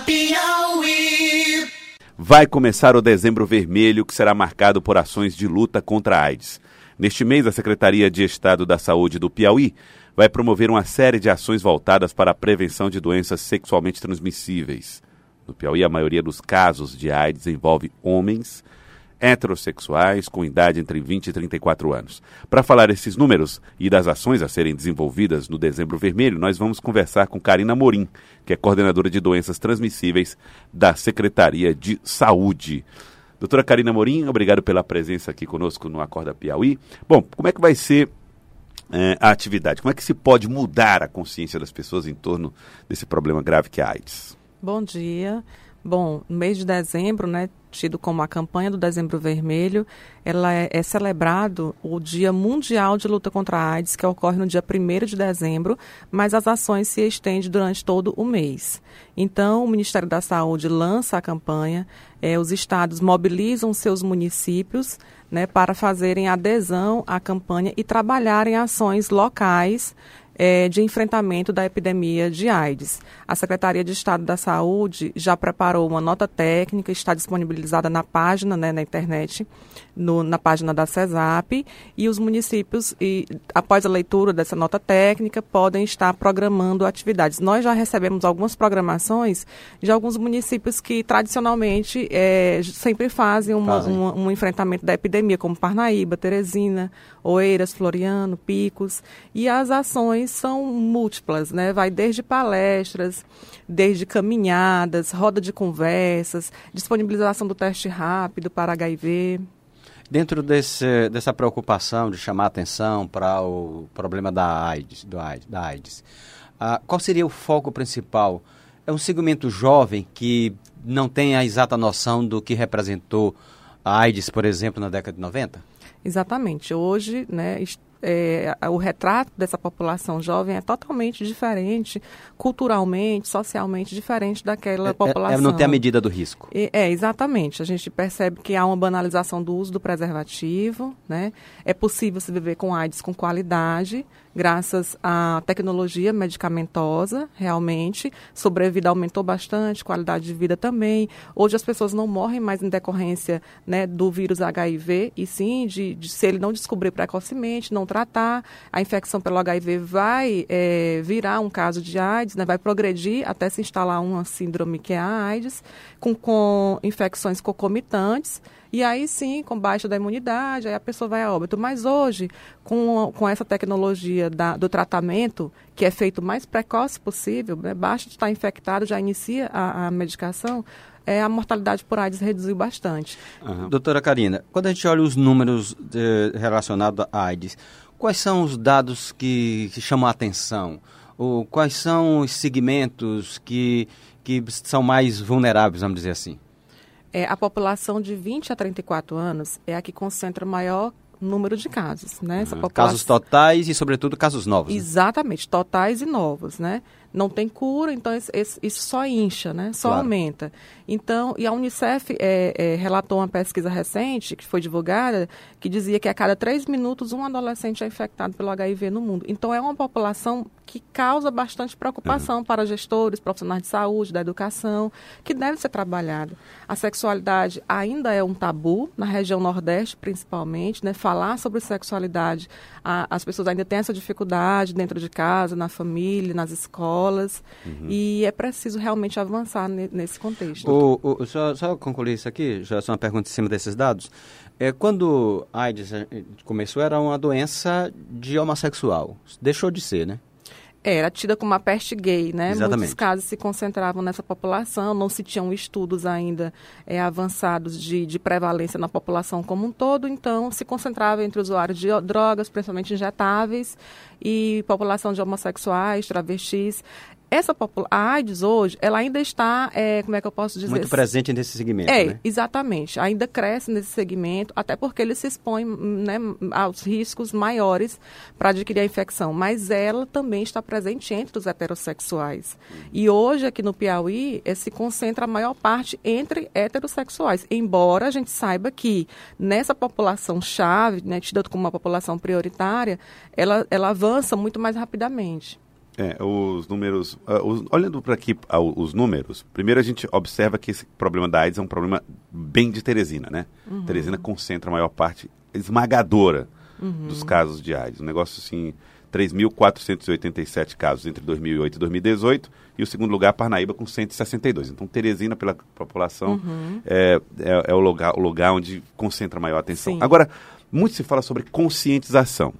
Piauí. Vai começar o Dezembro Vermelho, que será marcado por ações de luta contra a AIDS. Neste mês, a Secretaria de Estado da Saúde do Piauí vai promover uma série de ações voltadas para a prevenção de doenças sexualmente transmissíveis. No Piauí, a maioria dos casos de AIDS envolve homens heterossexuais com idade entre 20 e 34 anos. Para falar esses números e das ações a serem desenvolvidas no Dezembro Vermelho, nós vamos conversar com Karina Morim, que é coordenadora de doenças transmissíveis da Secretaria de Saúde. Doutora Karina Morim, obrigado pela presença aqui conosco no Acorda Piauí. Bom, como é que vai ser é, a atividade? Como é que se pode mudar a consciência das pessoas em torno desse problema grave que é a AIDS? Bom dia. Bom, no mês de dezembro, né, tido como a campanha do Dezembro Vermelho, ela é, é, celebrado o Dia Mundial de Luta contra a AIDS, que ocorre no dia 1 de dezembro, mas as ações se estendem durante todo o mês. Então, o Ministério da Saúde lança a campanha, é, os estados mobilizam seus municípios né, para fazerem adesão à campanha e trabalharem ações locais é, de enfrentamento da epidemia de AIDS. A Secretaria de Estado da Saúde já preparou uma nota técnica, está disponibilizada na página, né, na internet, no, na página da CESAP, e os municípios, e, após a leitura dessa nota técnica, podem estar programando atividades. Nós já recebemos algumas programações de alguns municípios que tradicionalmente é, sempre fazem, uma, fazem. Um, um enfrentamento da epidemia, como Parnaíba, Teresina, Oeiras, Floriano, Picos, e as ações são múltiplas, né? Vai desde palestras, desde caminhadas, roda de conversas, disponibilização do teste rápido para HIV. Dentro desse, dessa preocupação de chamar atenção para o problema da AIDS, do AIDS, da AIDS ah, qual seria o foco principal? É um segmento jovem que não tem a exata noção do que representou a AIDS, por exemplo, na década de 90? Exatamente. Hoje, né, é, o retrato dessa população jovem é totalmente diferente, culturalmente, socialmente diferente daquela é, população. É, não tem a medida do risco. É, é, exatamente. A gente percebe que há uma banalização do uso do preservativo, né? É possível se viver com AIDS com qualidade, graças à tecnologia medicamentosa, realmente. Sobrevida aumentou bastante, qualidade de vida também. Hoje as pessoas não morrem mais em decorrência né, do vírus HIV, e sim de, de se ele não descobrir precocemente, não tratar, a infecção pelo HIV vai é, virar um caso de AIDS, né, vai progredir até se instalar uma síndrome que é a AIDS, com, com infecções concomitantes. E aí sim, com baixa da imunidade, aí a pessoa vai a óbito. Mas hoje, com, com essa tecnologia da, do tratamento, que é feito o mais precoce possível, né, basta estar infectado, já inicia a, a medicação, é, a mortalidade por AIDS reduziu bastante. Uhum. Doutora Karina, quando a gente olha os números de, relacionados à AIDS, quais são os dados que, que chamam a atenção? Ou quais são os segmentos que, que são mais vulneráveis, vamos dizer assim? é, a população de 20 a 34 anos é a que concentra maior número de casos, né? Essa população... Casos totais e, sobretudo, casos novos. Né? Exatamente, né? totais e novos, né? Não tem cura, então isso, isso só incha, né? Só claro. aumenta. Então, e a Unicef é, é, relatou uma pesquisa recente, que foi divulgada, que dizia que a cada três minutos um adolescente é infectado pelo HIV no mundo. Então, é uma população que causa bastante preocupação uhum. para gestores, profissionais de saúde, da educação, que deve ser trabalhada. A sexualidade ainda é um tabu, na região Nordeste principalmente, né? Falar sobre sexualidade, a, as pessoas ainda têm essa dificuldade dentro de casa, na família, nas escolas escolas uhum. e é preciso realmente avançar nesse contexto. O, o, só, só concluir isso aqui, já só uma pergunta em cima desses dados. É, quando a AIDS eh, começou, era uma doença de homossexual. Deixou de ser, né? Era tida como uma peste gay, né? Exatamente. Muitos casos se concentravam nessa população, não se tinham estudos ainda é, avançados de, de prevalência na população como um todo, então se concentrava entre usuários de drogas, principalmente injetáveis, e população de homossexuais, travestis essa a AIDS hoje, ela ainda está, é, como é que eu posso dizer? Muito presente nesse segmento, é, né? exatamente. Ainda cresce nesse segmento, até porque ele se expõe né, aos riscos maiores para adquirir a infecção. Mas ela também está presente entre os heterossexuais. E hoje, aqui no Piauí, é, se concentra a maior parte entre heterossexuais. Embora a gente saiba que nessa população-chave, né, tida como uma população prioritária, ela, ela avança muito mais rapidamente. É, os números. Uh, os, olhando para aqui uh, os números, primeiro a gente observa que esse problema da AIDS é um problema bem de Teresina, né? Uhum. Teresina concentra a maior parte esmagadora uhum. dos casos de AIDS. Um negócio assim, 3.487 casos entre 2008 e 2018, e o segundo lugar, Parnaíba, com 162. Então, Teresina, pela população, uhum. é, é, é, o, lugar, o lugar onde concentra a maior atenção. Sim. Agora, muito se fala sobre conscientização.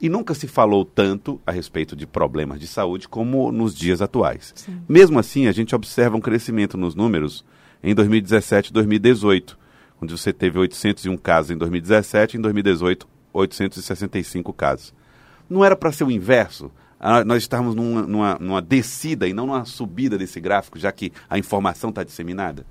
E nunca se falou tanto a respeito de problemas de saúde como nos dias atuais. Sim. Mesmo assim, a gente observa um crescimento nos números em 2017 e 2018, onde você teve 801 casos em 2017 e em 2018 865 casos. Não era para ser o inverso? Ah, nós estamos numa, numa, numa descida e não numa subida desse gráfico, já que a informação está disseminada?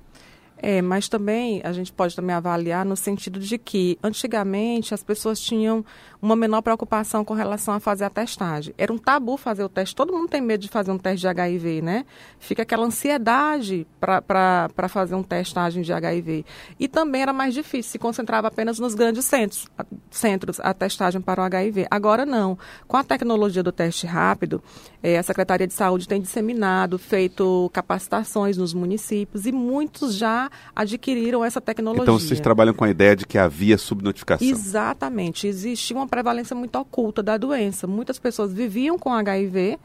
É, mas também a gente pode também avaliar no sentido de que antigamente as pessoas tinham uma menor preocupação com relação a fazer a testagem. Era um tabu fazer o teste. Todo mundo tem medo de fazer um teste de HIV, né? Fica aquela ansiedade para fazer um testagem de HIV. E também era mais difícil, se concentrava apenas nos grandes centros, centros a testagem para o HIV. Agora não. Com a tecnologia do teste rápido, é, a Secretaria de Saúde tem disseminado, feito capacitações nos municípios e muitos já adquiriram essa tecnologia. Então vocês trabalham com a ideia de que havia subnotificação. Exatamente. Existe uma prevalência muito oculta da doença. Muitas pessoas viviam com HIV,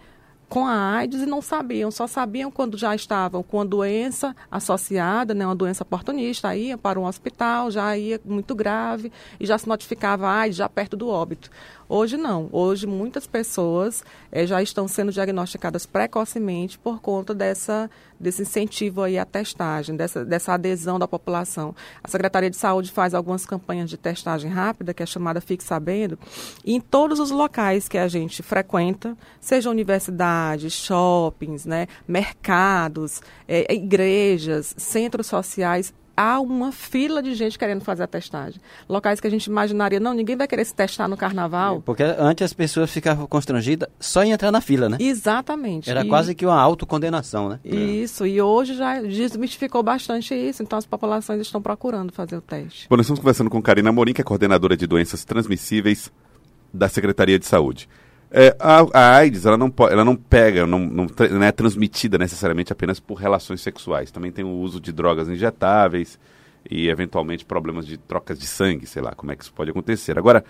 com a AIDS e não sabiam, só sabiam quando já estavam com a doença associada, né, uma doença oportunista, iam para um hospital, já ia muito grave e já se notificava AIDS já perto do óbito. Hoje não. Hoje muitas pessoas é, já estão sendo diagnosticadas precocemente por conta dessa, desse incentivo aí à testagem, dessa, dessa adesão da população. A Secretaria de Saúde faz algumas campanhas de testagem rápida, que é chamada Fique Sabendo, e em todos os locais que a gente frequenta, seja universidades, shoppings, né, mercados, é, igrejas, centros sociais, há uma fila de gente querendo fazer a testagem. Locais que a gente imaginaria, não, ninguém vai querer se testar no carnaval. É, porque antes as pessoas ficavam constrangidas só em entrar na fila, né? Exatamente. Era e... quase que uma autocondenação, né? Isso, e hoje já desmistificou bastante isso, então as populações estão procurando fazer o teste. Bom, nós estamos conversando com Karina Morim, que é coordenadora de doenças transmissíveis da Secretaria de Saúde. É, a, a, AIDS ela não, ela não pega, não, não, não, é transmitida necessariamente apenas por relações sexuais. Também tem o uso de drogas injetáveis e, eventualmente, problemas de trocas de sangue, sei lá, como é que isso pode acontecer. Agora,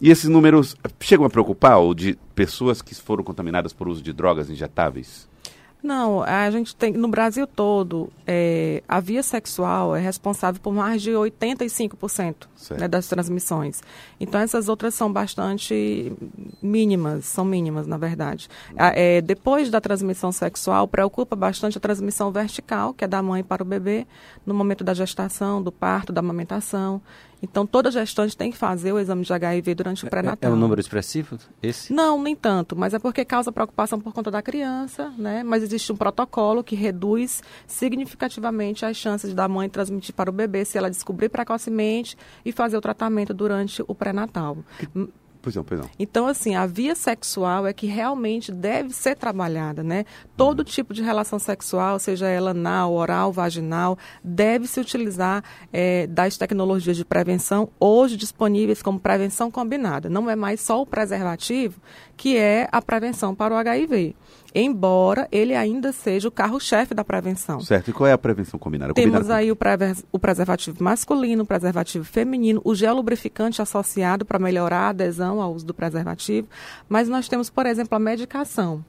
e esses números chegam a preocupar, ou de pessoas que foram contaminadas por uso de drogas injetáveis? Não, a gente tem, no Brasil todo, é, a via sexual é responsável por mais de 85% né, das transmissões. Então, essas outras são bastante mínimas, são mínimas, na verdade. É, depois da transmissão sexual, preocupa bastante a transmissão vertical, que é da mãe para o bebê, no momento da gestação, do parto, da amamentação. Então, toda gestante tem que fazer o exame de HIV durante o pré-natal. É, é um número expressivo esse? Não, nem tanto, mas é porque causa preocupação por conta da criança, né? Mas existe um protocolo que reduz significativamente as chances da mãe transmitir para o bebê se ela descobrir precocemente e fazer o tratamento durante o pré-natal. Pois não, pois não. Então, assim, a via sexual é que realmente deve ser trabalhada, né? Todo uhum. tipo de relação sexual, seja ela anal, oral, vaginal, deve se utilizar é, das tecnologias de prevenção hoje disponíveis como prevenção combinada. Não é mais só o preservativo que é a prevenção para o HIV embora ele ainda seja o carro-chefe da prevenção. Certo. E qual é a prevenção combinada? Temos combinada aí o, o, preservativo masculino, o preservativo feminino, o gel lubrificante associado para melhorar a adesão ao uso do preservativo, mas nós temos, por exemplo, a medicação.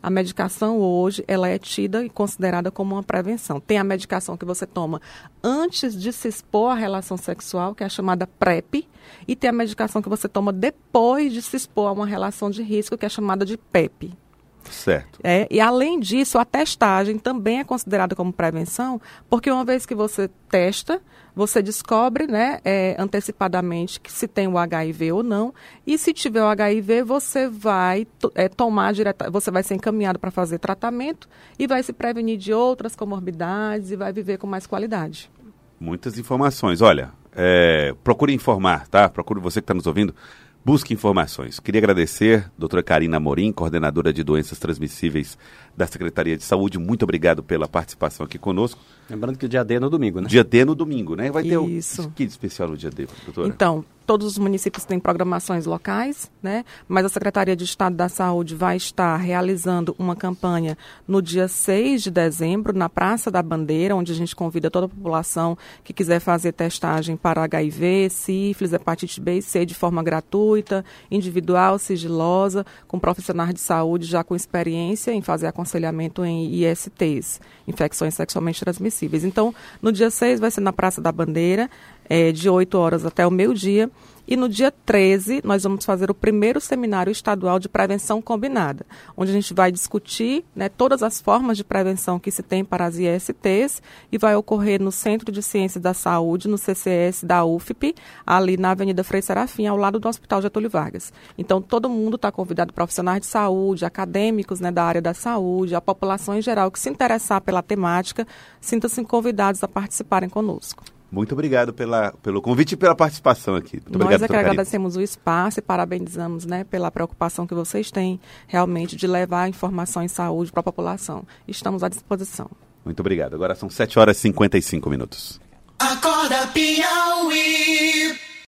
A medicação hoje ela é tida e considerada como uma prevenção. Tem a medicação que você toma antes de se expor à relação sexual, que é a chamada PrEP, e tem a medicação que você toma depois de se expor a uma relação de risco, que é chamada de PEP. Certo. É, e além disso, a testagem também é considerada como prevenção, porque uma vez que você testa, você descobre né, é, antecipadamente que se tem o HIV ou não. E se tiver o HIV, você vai é, tomar direta, você vai ser encaminhado para fazer tratamento e vai se prevenir de outras comorbidades e vai viver com mais qualidade. Muitas informações. Olha, é, procure informar, tá? Procure você que está nos ouvindo Busque informações. Queria agradecer a doutora Karina Morim, coordenadora de doenças transmissíveis da Secretaria de Saúde. Muito obrigado pela participação aqui conosco. Lembrando que o dia D é no domingo, né? Dia D é no domingo, né? Vai ter Isso. o que de especial no dia D, doutora? Então, todos os municípios têm programações locais, né? Mas a Secretaria de Estado da Saúde vai estar realizando uma campanha no dia 6 de dezembro, na Praça da Bandeira, onde a gente convida toda a população que quiser fazer testagem para HIV, sífilis, hepatite B e C de forma gratuita, individual, sigilosa, com profissionais de saúde já com experiência em fazer aconselhamento em ISTs, infecções sexualmente transmissíveis. Então, no dia 6 vai ser na Praça da Bandeira, é, de 8 horas até o meio-dia. E no dia 13, nós vamos fazer o primeiro seminário estadual de prevenção combinada, onde a gente vai discutir né, todas as formas de prevenção que se tem para as ISTs e vai ocorrer no Centro de Ciências da Saúde, no CCS da UFP, ali na Avenida Frei Serafim, ao lado do Hospital Getúlio Vargas. Então, todo mundo está convidado, profissionais de saúde, acadêmicos né, da área da saúde, a população em geral que se interessar pela temática, sinta-se convidados a participarem conosco. Muito obrigado pela, pelo convite e pela participação aqui. Muito Nós obrigado, é que agradecemos o espaço e parabenizamos né, pela preocupação que vocês têm realmente de levar informação em saúde para a população. Estamos à disposição. Muito obrigado. Agora são 7 horas e 55 minutos. Acorda Piauí.